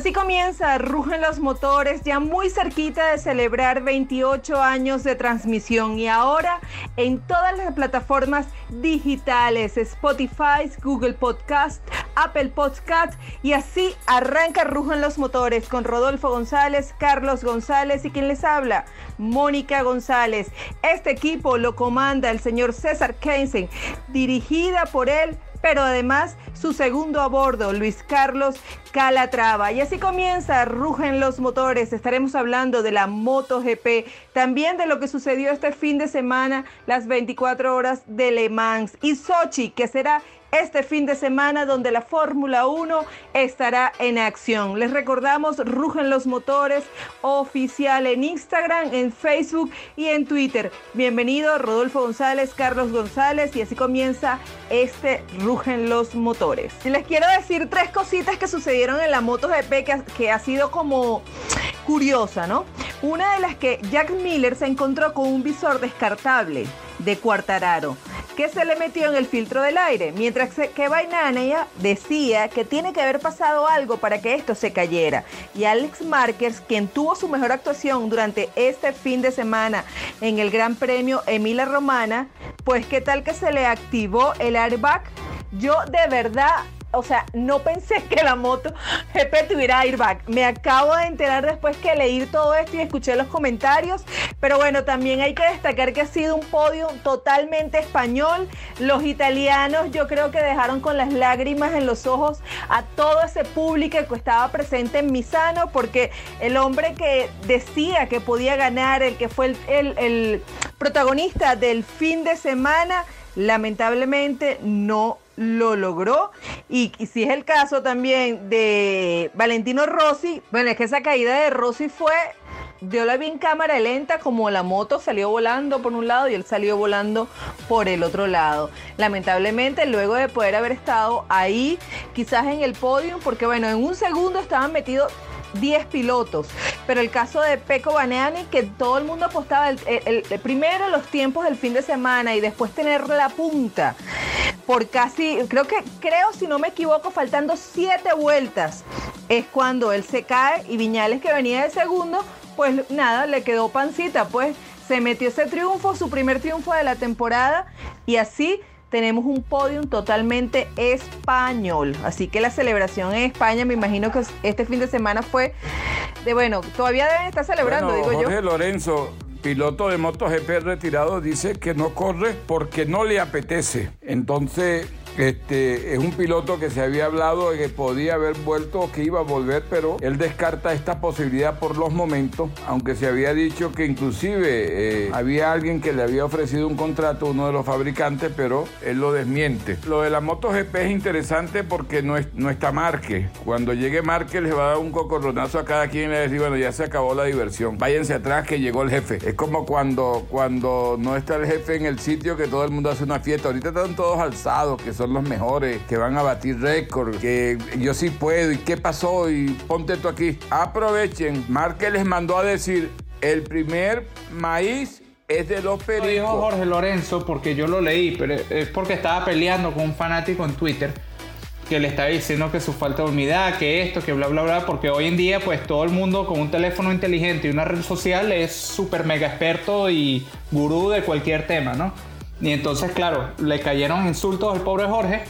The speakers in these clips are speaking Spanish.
Así comienza, rugen los motores, ya muy cerquita de celebrar 28 años de transmisión y ahora en todas las plataformas digitales, Spotify, Google Podcast, Apple Podcast y así arranca Rugen los motores con Rodolfo González, Carlos González y quien les habla, Mónica González. Este equipo lo comanda el señor César Kensen, dirigida por él pero además su segundo a bordo, Luis Carlos Calatrava. Y así comienza, rugen los motores. Estaremos hablando de la MotoGP, también de lo que sucedió este fin de semana, las 24 horas de Le Mans y Sochi, que será este fin de semana donde la Fórmula 1 estará en acción. Les recordamos, rugen los motores oficial en Instagram, en Facebook y en Twitter. Bienvenido Rodolfo González, Carlos González y así comienza este Rugen los motores. Les quiero decir tres cositas que sucedieron en la MotoGP que, que ha sido como curiosa, ¿no? Una de las que Jack Miller se encontró con un visor descartable de Cuartararo que se le metió en el filtro del aire, mientras que Bainania decía que tiene que haber pasado algo para que esto se cayera. Y Alex Marquez, quien tuvo su mejor actuación durante este fin de semana en el Gran Premio Emilia Romana, pues qué tal que se le activó el airbag. Yo de verdad o sea, no pensé que la moto GP tuviera airbag. Me acabo de enterar después que leí todo esto y escuché los comentarios. Pero bueno, también hay que destacar que ha sido un podio totalmente español. Los italianos yo creo que dejaron con las lágrimas en los ojos a todo ese público que estaba presente en Misano porque el hombre que decía que podía ganar, el que fue el, el protagonista del fin de semana, lamentablemente no lo logró. Y, si es el caso también de Valentino Rossi, bueno, es que esa caída de Rossi fue yo la vi en cámara lenta como la moto salió volando por un lado y él salió volando por el otro lado. Lamentablemente, luego de poder haber estado ahí, quizás en el podio, porque bueno, en un segundo estaban metidos 10 pilotos. Pero el caso de Peco Baneani, que todo el mundo apostaba el, primero los tiempos del fin de semana y después tener la punta por casi, creo que, creo si no me equivoco, faltando 7 vueltas, es cuando él se cae y Viñales que venía de segundo, pues nada, le quedó pancita, pues se metió ese triunfo, su primer triunfo de la temporada y así tenemos un podium totalmente español. Así que la celebración en España, me imagino que este fin de semana fue de bueno, todavía deben estar celebrando, digo Jorge yo. Lorenzo, piloto de MotoGP retirado, dice que no corre porque no le apetece. Entonces, este, es un piloto que se había hablado de que podía haber vuelto o que iba a volver, pero él descarta esta posibilidad por los momentos, aunque se había dicho que inclusive eh, había alguien que le había ofrecido un contrato uno de los fabricantes, pero él lo desmiente. Lo de la MotoGP es interesante porque no, es, no está Marque. Cuando llegue Marque les va a dar un cocorronazo a cada quien y le decir, bueno, ya se acabó la diversión. Váyanse atrás que llegó el jefe. Es como cuando, cuando no está el jefe en el sitio que todo el mundo hace una fiesta. Ahorita están todos alzados, que son los mejores, que van a batir récord, que yo sí puedo, y qué pasó, y ponte tú aquí. Aprovechen, Márquez les mandó a decir, el primer maíz es de los pericos. dijo Jorge Lorenzo porque yo lo leí, pero es porque estaba peleando con un fanático en Twitter que le estaba diciendo que su falta de humildad, que esto, que bla, bla, bla, porque hoy en día pues todo el mundo con un teléfono inteligente y una red social es súper mega experto y gurú de cualquier tema, ¿no? Y entonces, claro, le cayeron insultos al pobre Jorge.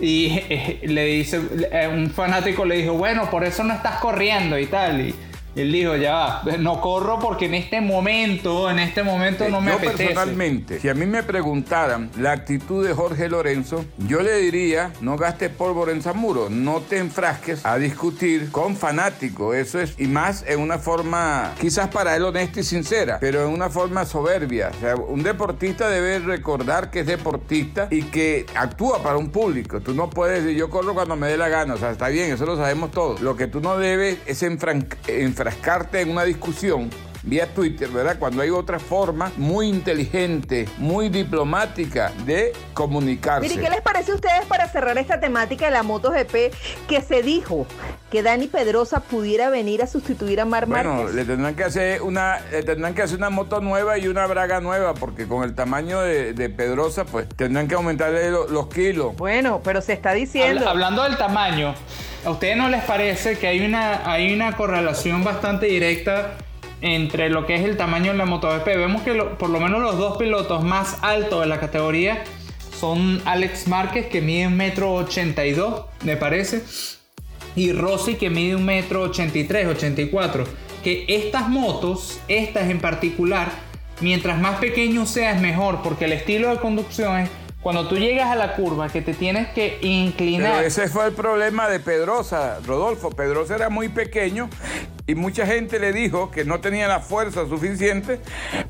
Y eh, le dice, eh, un fanático le dijo, bueno, por eso no estás corriendo y tal. Él dijo, ya va, no corro porque en este momento, en este momento no me yo apetece. personalmente, si a mí me preguntaran la actitud de Jorge Lorenzo, yo le diría, no gastes pólvora en Zamuro, no te enfrasques a discutir con fanáticos, eso es, y más en una forma, quizás para él honesta y sincera, pero en una forma soberbia. O sea, un deportista debe recordar que es deportista y que actúa para un público. Tú no puedes decir, yo corro cuando me dé la gana, o sea, está bien, eso lo sabemos todos. Lo que tú no debes es enfrascarte en una discusión vía Twitter, ¿verdad? Cuando hay otra forma muy inteligente, muy diplomática de comunicarse. Mire, ¿qué les parece a ustedes para cerrar esta temática de la MotoGP que se dijo que Dani Pedrosa pudiera venir a sustituir a Mar Márquez? Bueno, le tendrán que hacer una, le tendrán que hacer una moto nueva y una braga nueva, porque con el tamaño de, Pedrosa, pues tendrán que aumentarle los kilos. Bueno, pero se está diciendo. hablando del tamaño, ¿a ustedes no les parece que hay una, hay una correlación bastante directa entre lo que es el tamaño de la MotoGP? Vemos que por lo menos los dos pilotos más altos de la categoría son Alex Márquez, que mide un metro ochenta y dos, me parece, y Rossi, que mide un metro ochenta y tres, ochenta y cuatro. Que estas motos, estas en particular, mientras más pequeño sea es mejor, porque el estilo de conducción es cuando tú llegas a la curva que te tienes que inclinar. Ese fue el problema de Pedrosa, Rodolfo. Pedrosa era muy pequeño y mucha gente le dijo que no tenía la fuerza suficiente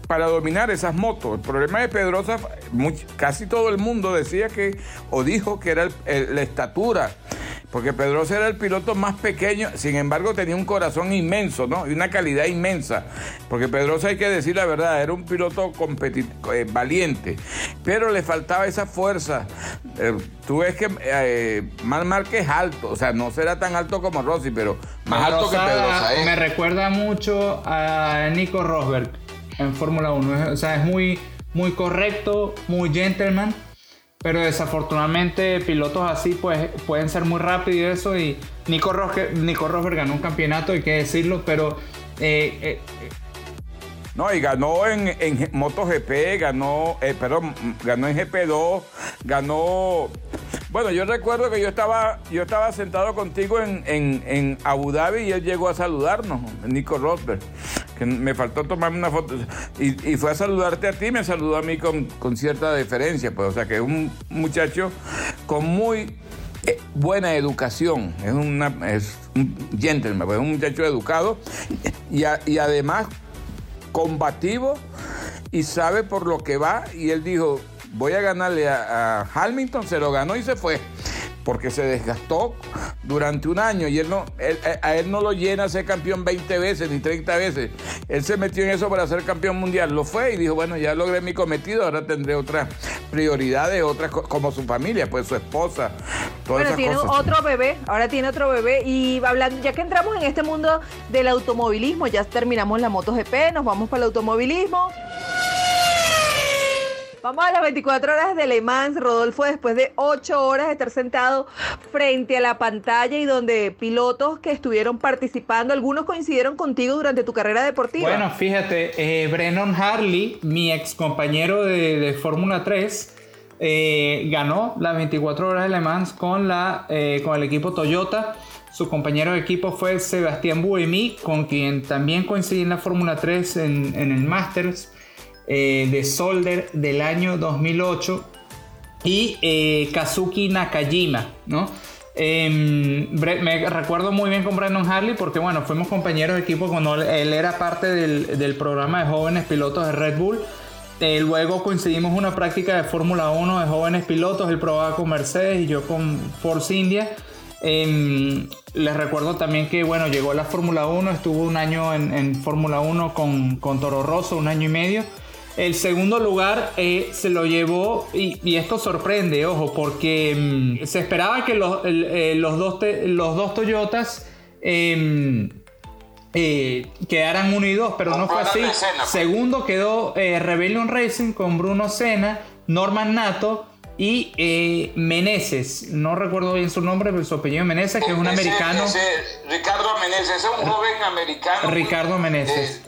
para dominar esas motos. El problema de Pedrosa, casi todo el mundo decía que, o dijo que era la estatura porque Pedrosa era el piloto más pequeño, sin embargo tenía un corazón inmenso, ¿no? Y una calidad inmensa. Porque Pedrosa, hay que decir la verdad, era un piloto eh, valiente, pero le faltaba esa fuerza. Eh, tú ves que eh, Mar Márquez es alto, o sea, no será tan alto como Rossi, pero más alto que Pedrosa. Me recuerda mucho a Nico Rosberg en Fórmula 1. O sea, es muy, muy correcto, muy gentleman pero desafortunadamente pilotos así pues pueden ser muy rápidos y eso. Y Nico, Rosberg, ganó un campeonato, hay que decirlo, pero... Eh, eh, no, y ganó en, en MotoGP, ganó, eh, perdón, ganó en GP2, ganó bueno, yo recuerdo que yo estaba, yo estaba sentado contigo en, Abu Dhabi y él llegó a saludarnos, Nico Rosberg, me faltó tomarme una foto. Y, fue a saludarte a ti, me saludó a mí con, cierta deferencia, pues, o sea que es un muchacho con muy eh, buena educación, es, una, un gentleman, pues, es un muchacho educado y además combativo y sabe por lo que va. Y él dijo, voy a ganarle a, Hamilton, se lo ganó y se fue porque se desgastó durante un año y él no, a él no lo llena ser campeón 20 veces ni 30 veces. Él se metió en eso para ser campeón mundial. Lo fue y dijo, bueno, ya logré mi cometido, ahora tendré otras prioridades, otras como su familia, pues su esposa. Todas bueno, tiene otro bebé, ahora tiene otro bebé y hablando, ya que entramos en este mundo del automovilismo, ya terminamos la MotoGP, nos vamos para el automovilismo. Vamos a las 24 horas de Le Mans, Rodolfo, después de 8 horas de estar sentado frente a la pantalla y donde pilotos que estuvieron participando, algunos coincidieron contigo durante tu carrera deportiva. Bueno, fíjate, eh, Brennan Harley, mi ex compañero de, Fórmula 3, eh, ganó las 24 horas de Le Mans con, la, eh, con el equipo Toyota. Su compañero de equipo fue Sebastián Buemi, con quien también coincidí en la Fórmula 3 en, en el Masters. Eh, de Solder del año 2008 y eh, Kazuki Nakajima, ¿no? Em, me recuerdo muy bien con Brandon Harley porque bueno, fuimos compañeros de equipo cuando él era parte del, programa de jóvenes pilotos de Red Bull. Eh, luego coincidimos una práctica de Fórmula 1 de jóvenes pilotos, él probaba con Mercedes y yo con Force India. Em, les recuerdo también que bueno, llegó a la Fórmula 1, estuvo un año en, Fórmula 1 con, con Toro Rosso, un año y medio. El segundo lugar eh, se lo llevó, y, esto sorprende, ojo, porque mm, se esperaba que los, eh, los, dos, los dos Toyotas em, eh, quedaran unidos, pero no, fue así. Pues. Segundo quedó Rebellion Racing con Bruno Senna, Norman Nato y Meneses. No recuerdo bien su nombre, pero su apellido Meneses, que es un americano. Ricardo Meneses, es un joven americano. Ricardo Meneses.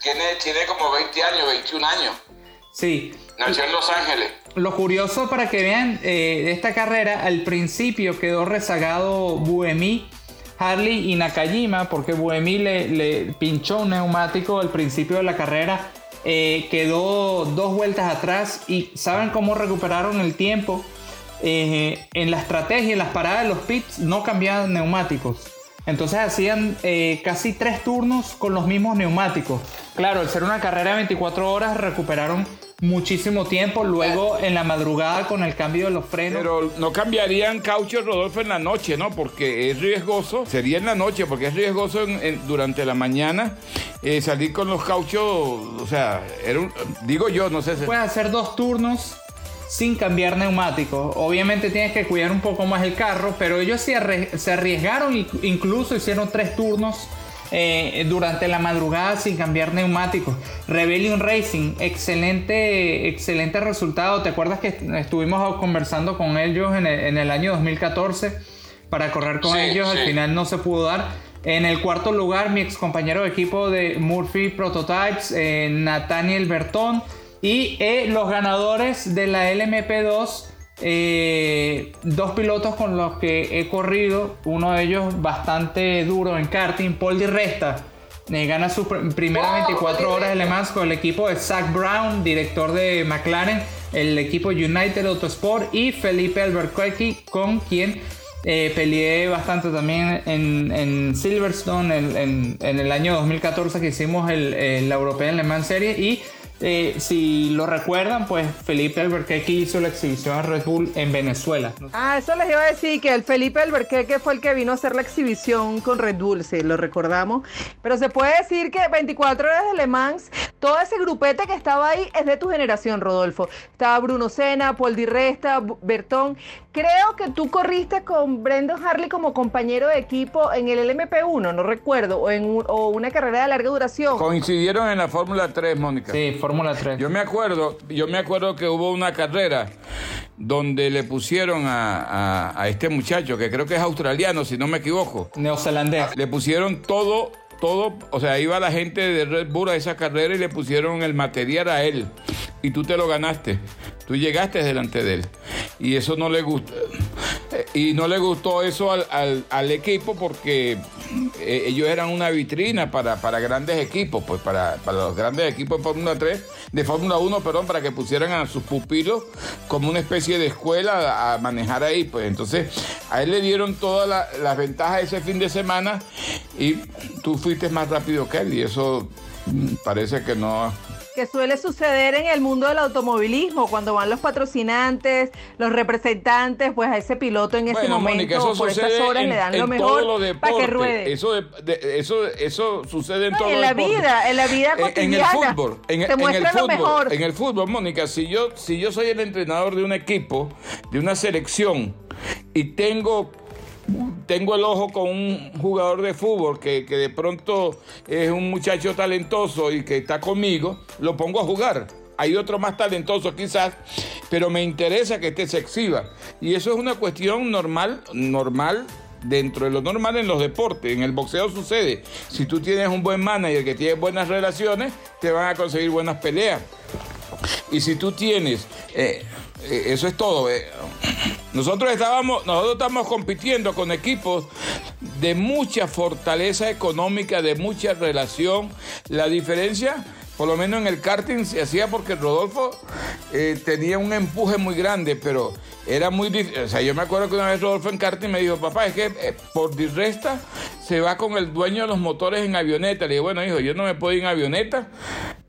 Tiene, tiene como 20 años, 21 años. Sí. Nació en Los Ángeles. Lo curioso para que vean eh, de esta carrera, al principio quedó rezagado Buemi, Harley y Nakajima, porque Buemi le, le pinchó un neumático al principio de la carrera, eh, quedó dos vueltas atrás y ¿saben cómo recuperaron el tiempo? Eh, en la estrategia, en las paradas de los pits, no cambiaban neumáticos. Entonces hacían eh, casi tres turnos con los mismos neumáticos. Claro, al ser una carrera de 24 horas recuperaron muchísimo tiempo. Luego en la madrugada con el cambio de los frenos. Pero no cambiarían caucho, Rodolfo, en la noche, ¿no? Porque es riesgoso. Sería en la noche, porque es riesgoso durante la mañana eh, salir con los cauchos. O sea, era digo yo, no sé. Si... Puedes hacer dos turnos sin cambiar neumáticos. Obviamente tienes que cuidar un poco más el carro, pero ellos se, arriesgaron incluso hicieron tres turnos eh, durante la madrugada sin cambiar neumáticos. Rebellion Racing, excelente, excelente resultado. ¿Te acuerdas que estuvimos conversando con ellos en el, año 2014 para correr con ellos? Al final no se pudo dar. En el cuarto lugar, mi ex compañero de equipo de Murphy Prototypes, eh, Nathaniel Bertón. Y eh, los ganadores de la LMP2, eh, dos pilotos con los que he corrido, uno de ellos bastante duro en karting, Paul Di Resta. Eh, gana su primera 24 horas de Le Mans con el equipo de Zach Brown, director de McLaren, el equipo United Autosport y Felipe Albuquerque, con quien peleé bastante también en, Silverstone en, el año 2014 que hicimos el, la European Le Mans Series y eh, si lo recuerdan, pues Felipe Alberqueque hizo la exhibición a Red Bull en Venezuela. Ah, eso les iba a decir que el Felipe Alberqueque fue el que vino a hacer la exhibición con Red Bull, sí, lo recordamos. Pero se puede decir que 24 horas de Le Mans, todo ese grupete que estaba ahí es de tu generación, Rodolfo. Estaba Bruno Sena, Paul Di Resta, Bertón. Creo que tú corriste con Brendan Harley como compañero de equipo en el LMP1, no recuerdo, o en o una carrera de larga duración. Coincidieron en la Fórmula 3, Mónica. Sí, Fórmula 3. Yo me acuerdo, yo me acuerdo que hubo una carrera donde le pusieron a, a este muchacho, que creo que es australiano, si no me equivoco. Neozelandés. Le pusieron todo todo, o sea, iba la gente de Red Bull a esa carrera y le pusieron el material a él. Y tú te lo ganaste. Tú llegaste delante de él. Y eso no le gusta. Y no le gustó eso al, equipo porque eh, ellos eran una vitrina para, grandes equipos, pues para, los grandes equipos de Fórmula 3, de Fórmula 1, perdón, para que pusieran a sus pupilos como una especie de escuela a, manejar ahí. Pues entonces a él le dieron todas las ventajas ese fin de semana y tú fuiste más rápido que él y eso mm, parece que no que suele suceder en el mundo del automovilismo, cuando van los patrocinantes, los representantes, pues a ese piloto en ese momento, por esas horas le dan lo mejor para que ruede. Eso, eso, eso sucede en todo En la vida, en la vida cotidiana. En el fútbol, en, el fútbol, en el fútbol, Mónica, si yo, si yo soy el entrenador de un equipo, de una selección, y tengo tengo el ojo con un jugador de fútbol que, de pronto es un muchacho talentoso y que está conmigo, lo pongo a jugar. Hay otro más talentoso quizás, pero me interesa que este se exhiba. Y eso es una cuestión normal, normal dentro de lo normal en los deportes. En el boxeo sucede. Si tú tienes un buen manager que tiene buenas relaciones, te van a conseguir buenas peleas. Y si tú tienes, eh, eh, eso es todo. Eh, nosotros estábamos, nosotros estamos compitiendo con equipos de mucha fortaleza económica, de mucha relación. La diferencia, por lo menos en el karting, se hacía porque Rodolfo eh, tenía un empuje muy grande, pero era muy difícil. O sea, yo me acuerdo que una vez Rodolfo en karting me dijo, papá, es que eh, por disresta se va con el dueño de los motores en avioneta. Le dije, bueno, hijo, yo no me puedo ir en avioneta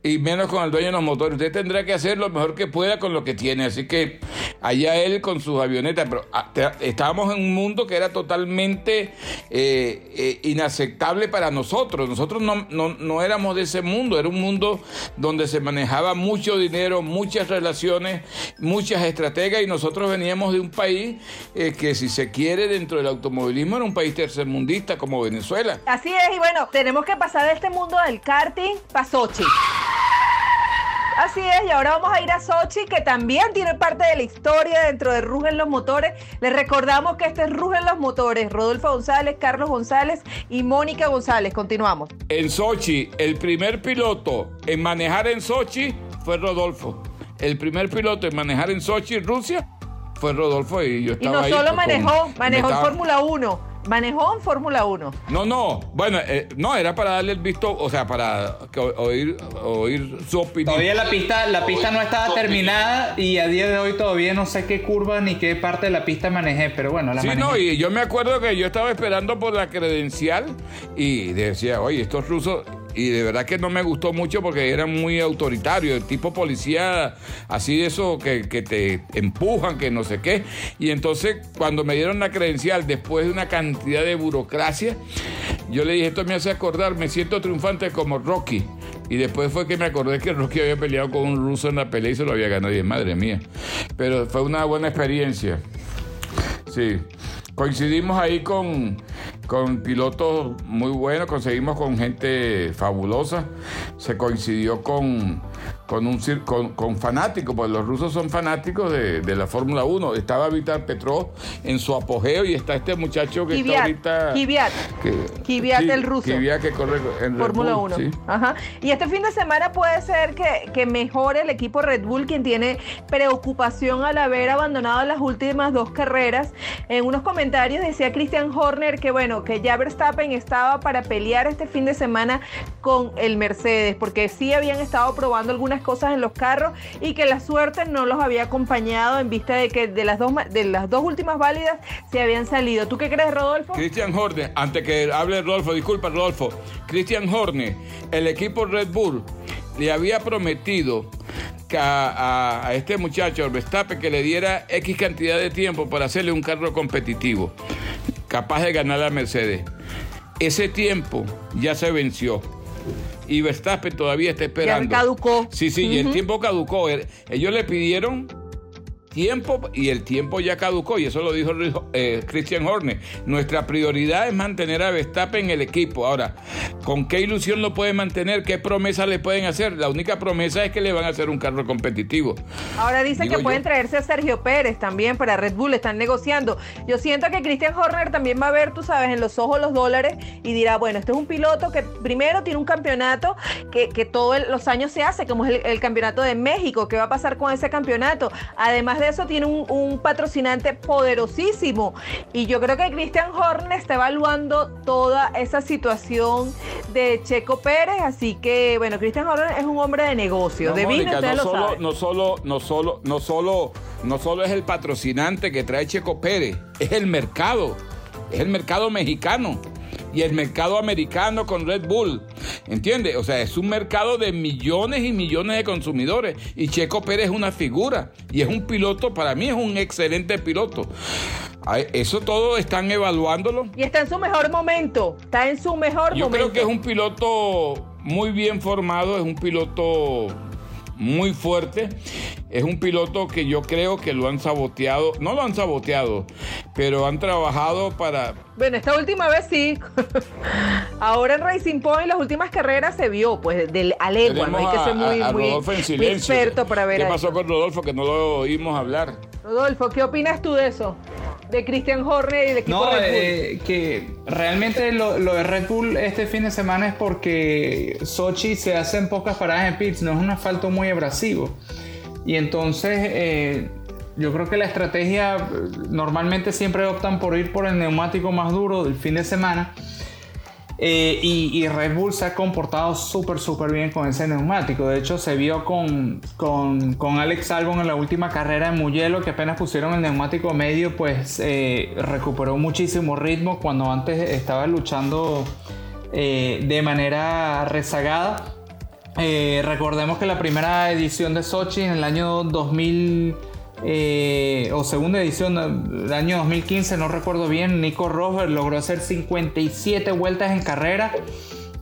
y menos con el dueño de los motores. Usted tendrá que hacer lo mejor que pueda con lo que tiene. Así que allá él con sus avionetas. Pero ah, estábamos en un mundo que era totalmente eh, eh, inaceptable para nosotros. Nosotros no, no, éramos de ese mundo. Era un mundo donde se manejaba mucho dinero, muchas relaciones, muchas estrategias. Y nosotros veníamos de un país eh, que, si se quiere, dentro del automovilismo era un país tercermundista como Venezuela. Así es. Y bueno, tenemos que pasar de este mundo del karting para Sochi. Así es, y ahora vamos a ir a Sochi, que también tiene parte de la historia dentro de Rugen los Motores. Les recordamos que este es Rugen los Motores, Rodolfo González, Carlos González y Mónica González. Continuamos. En Sochi, el primer piloto en manejar en Sochi fue Rodolfo. El primer piloto en manejar en Sochi, Rusia, fue Rodolfo y yo estaba Y no solo manejó, manejó en Fórmula 1 manejó en Fórmula 1. No, no, bueno, eh, no, era para darle el visto, o sea, para oír, oír su opinión. Todavía la pista, la pista no estaba terminada y a día de hoy todavía no sé qué curva ni qué parte de la pista manejé, pero bueno, la sí, no, y yo me acuerdo que yo estaba esperando por la credencial y decía, oye, estos rusos, y de verdad que no me gustó mucho porque era muy autoritario, el tipo policía, así de eso que, que, te empujan, que no sé qué. Y entonces cuando me dieron la credencial, después de una cantidad de burocracia, yo le dije, esto me hace acordar, me siento triunfante como Rocky. Y después fue que me acordé que Rocky había peleado con un ruso en la pelea y se lo había ganado. Y madre mía. Pero fue una buena experiencia. Sí. Coincidimos ahí con, con pilotos muy buenos, conseguimos con gente fabulosa. Se coincidió con con un con, con fanáticos, pues los rusos son fanáticos de, la Fórmula 1. Estaba Vital Petrov en su apogeo y está este muchacho que está ahorita. Kvyat. Kvyat el ruso. Kvyat que corre en Fórmula 1. Ajá. Y este fin de semana puede ser que, que mejore el equipo Red Bull, quien tiene preocupación al haber abandonado las últimas dos carreras. En unos comentarios decía Christian Horner que bueno, que ya Verstappen estaba para pelear este fin de semana con el Mercedes, porque sí habían estado probando algunas cosas en los carros y que la suerte no los había acompañado en vista de que de las dos, de las dos últimas válidas se habían salido. ¿Tú qué crees, Rodolfo? Cristian Horne, antes que hable Rodolfo, disculpa, Rodolfo. Cristian Horne, el equipo Red Bull le había prometido a, este muchacho, Verstappen, que le diera X cantidad de tiempo para hacerle un carro competitivo, capaz de ganar a Mercedes. Ese tiempo ya se venció y Verstappen todavía está esperando. Ya caducó. Sí, sí, y el tiempo caducó. Ellos le pidieron tiempo y el tiempo ya caducó y eso lo dijo eh, Christian Horner. Nuestra prioridad es mantener a Verstappen en el equipo. Ahora, ¿con qué ilusión lo puede mantener? ¿Qué promesa le pueden hacer? La única promesa es que le van a hacer un carro competitivo. Ahora dicen que pueden traerse a Sergio Pérez también para Red Bull, están negociando. Yo siento que Christian Horner también va a ver, tú sabes, en los ojos los dólares y dirá, bueno, este es un piloto que primero tiene un campeonato que, que todos los años se hace, como es el, el campeonato de México, ¿qué va a pasar con ese campeonato? Además de eso tiene un, patrocinante poderosísimo. Y yo creo que Christian Horner está evaluando toda esa situación de Checo Pérez. Así que, bueno, Christian Horner es un hombre de negocio. No, de Mónica, no, solo, no solo, no solo, no solo, no solo es el patrocinante que trae Checo Pérez, es el mercado. Es el mercado mexicano y el mercado americano con Red Bull. ¿Entiendes? O sea, es un mercado de millones y millones de consumidores. Y Checo Pérez es una figura. Y es un piloto, para mí es un excelente piloto. Eso todo están evaluándolo. Y está en su mejor momento. Está en su mejor momento. Yo creo que es un piloto muy bien formado, es un piloto muy fuerte. Es un piloto que yo creo que lo han saboteado, no lo han saboteado, pero han trabajado para... Bueno, esta última vez sí. Ahora en Racing Point, las últimas carreras se vio, pues, del Alegua, no hay que ser muy, muy, experto para ver. ¿Qué pasó con Rodolfo que no lo oímos hablar? Rodolfo, ¿qué opinas tú de eso? de Christian Horner y del equipo no, Red Bull. Eh, que realmente lo, de Red Bull este fin de semana es porque Sochi se hacen pocas paradas en pits, no es un asfalto muy abrasivo. Y entonces eh, yo creo que la estrategia normalmente siempre optan por ir por el neumático más duro del fin de semana. Eh, y, Red Bull se ha comportado súper, súper bien con ese neumático. De hecho, se vio con, con, con, Alex Albon en la última carrera en Mugello, que apenas pusieron el neumático medio, pues eh, recuperó muchísimo ritmo cuando antes estaba luchando eh, de manera rezagada. recordemos que la primera edición de Sochi en el año 2000 eh, o segunda edición del año 2015, no recuerdo bien, Nico Rosberg logró hacer 57 vueltas en carrera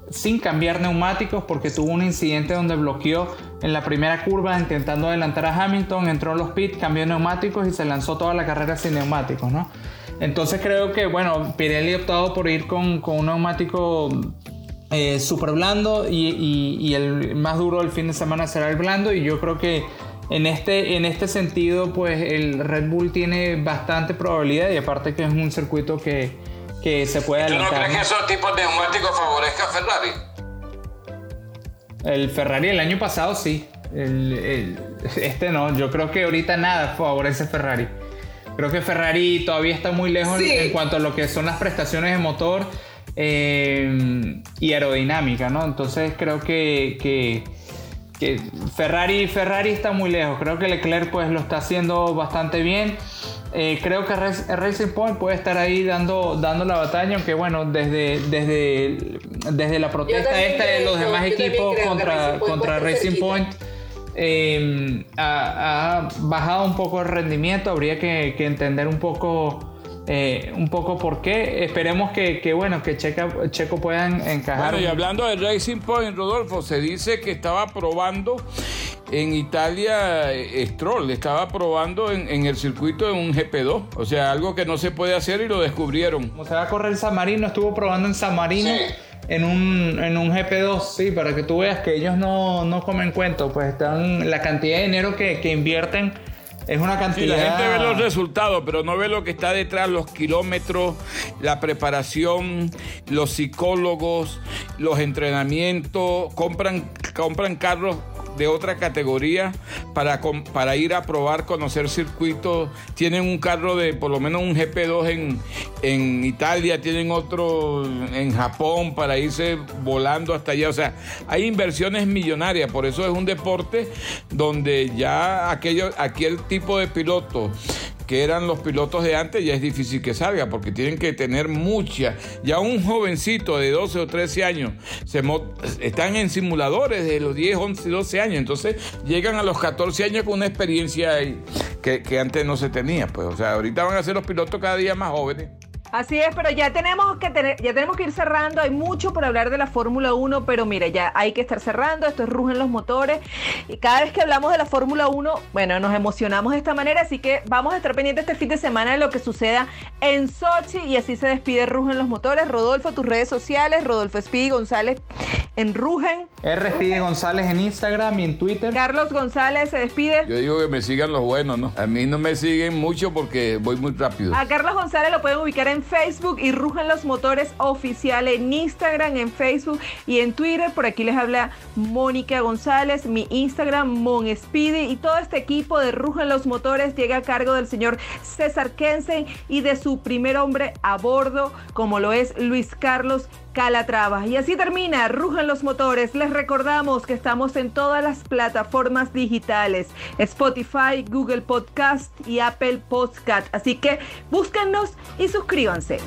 sin cambiar neumáticos porque tuvo un incidente donde bloqueó en la primera curva intentando adelantar a Hamilton, entró en los pits, cambió neumáticos y se lanzó toda la carrera sin neumáticos, ¿no? Entonces creo que, bueno, Pirelli optado por ir con, un neumático eh, super blando y, y, el más duro del fin de semana será el blando y yo creo que en este, en este sentido, pues el Red Bull tiene bastante probabilidad y aparte que es un circuito que, se puede adelantar. ¿Tú no crees que esos tipos de neumáticos favorezcan a Ferrari? El Ferrari el año pasado sí. este no, yo creo que ahorita nada favorece a Ferrari. Creo que Ferrari todavía está muy lejos en, cuanto a lo que son las prestaciones de motor eh, y aerodinámica, ¿no? Entonces creo que que Ferrari, Ferrari está muy lejos. Creo que Leclerc pues lo está haciendo bastante bien. eh, creo que Racing Point puede estar ahí dando, dando la batalla, aunque bueno, desde, desde, desde la protesta esta de los demás equipos contra, contra Racing Point. Em, ha, bajado un poco el rendimiento, habría que, que entender un poco eh, un poco por qué. Esperemos que, bueno, que Checo puedan encajar. Bueno, y hablando de Racing Point, Rodolfo, se dice que estaba probando en Italia eh, Stroll, estaba probando en, el circuito de un GP2, o sea, algo que no se puede hacer y lo descubrieron. Como se va a correr San Marino, estuvo probando en San Marino. En un, en un GP2, sí, para que tú veas que ellos no, no comen cuento, pues están la cantidad de dinero que, que invierten es una cantidad. Sí, la gente ve los resultados, pero no ve lo que está detrás, los kilómetros, la preparación, los psicólogos, los entrenamientos. Compran, compran carros de otra categoría para, para ir a probar, conocer circuitos. Tienen un carro de por lo menos un GP2 en, en Italia, tienen otro en Japón para irse volando hasta allá. O sea, hay inversiones millonarias, por eso es un deporte donde ya aquello, aquel tipo de piloto que eran los pilotos de antes, ya es difícil que salga porque tienen que tener mucha. Ya un jovencito de 12 o 13 años se están en simuladores de los 10, 11, 12 años. Entonces llegan a los 14 años con una experiencia que, que antes no se tenía. Pues, o sea, ahorita van a ser los pilotos cada día más jóvenes. Así es, pero ya tenemos que tener, ya tenemos que ir cerrando. Hay mucho por hablar de la Fórmula 1, pero mire, ya hay que estar cerrando. Esto es rugen los motores. Y cada vez que hablamos de la Fórmula 1, bueno, nos emocionamos de esta manera. Así que vamos a estar pendientes este fin de semana de lo que suceda en Sochi. Y así se despide Rugen los motores. Rodolfo, tus redes sociales, Rodolfo Speedy González en Rugen. R. Speedy González en Instagram y en Twitter. Carlos González se despide. Yo digo que me sigan los buenos, ¿no? A mí no me siguen mucho porque voy muy rápido. A Carlos González lo pueden ubicar en Facebook y Rugen los Motores Oficial en Instagram, en Facebook y en Twitter. Por aquí les habla Mónica González, mi Instagram, Mon Speedy y todo este equipo de Rugen los Motores llega a cargo del señor César Kensen y de su primer hombre a bordo, como lo es Luis Carlos Calatrava. Y así termina Rugen los Motores. Les recordamos que estamos en todas las plataformas digitales, Spotify, Google Podcast y Apple Podcast. Así que búsquennos y suscríbanse. Beyoncé.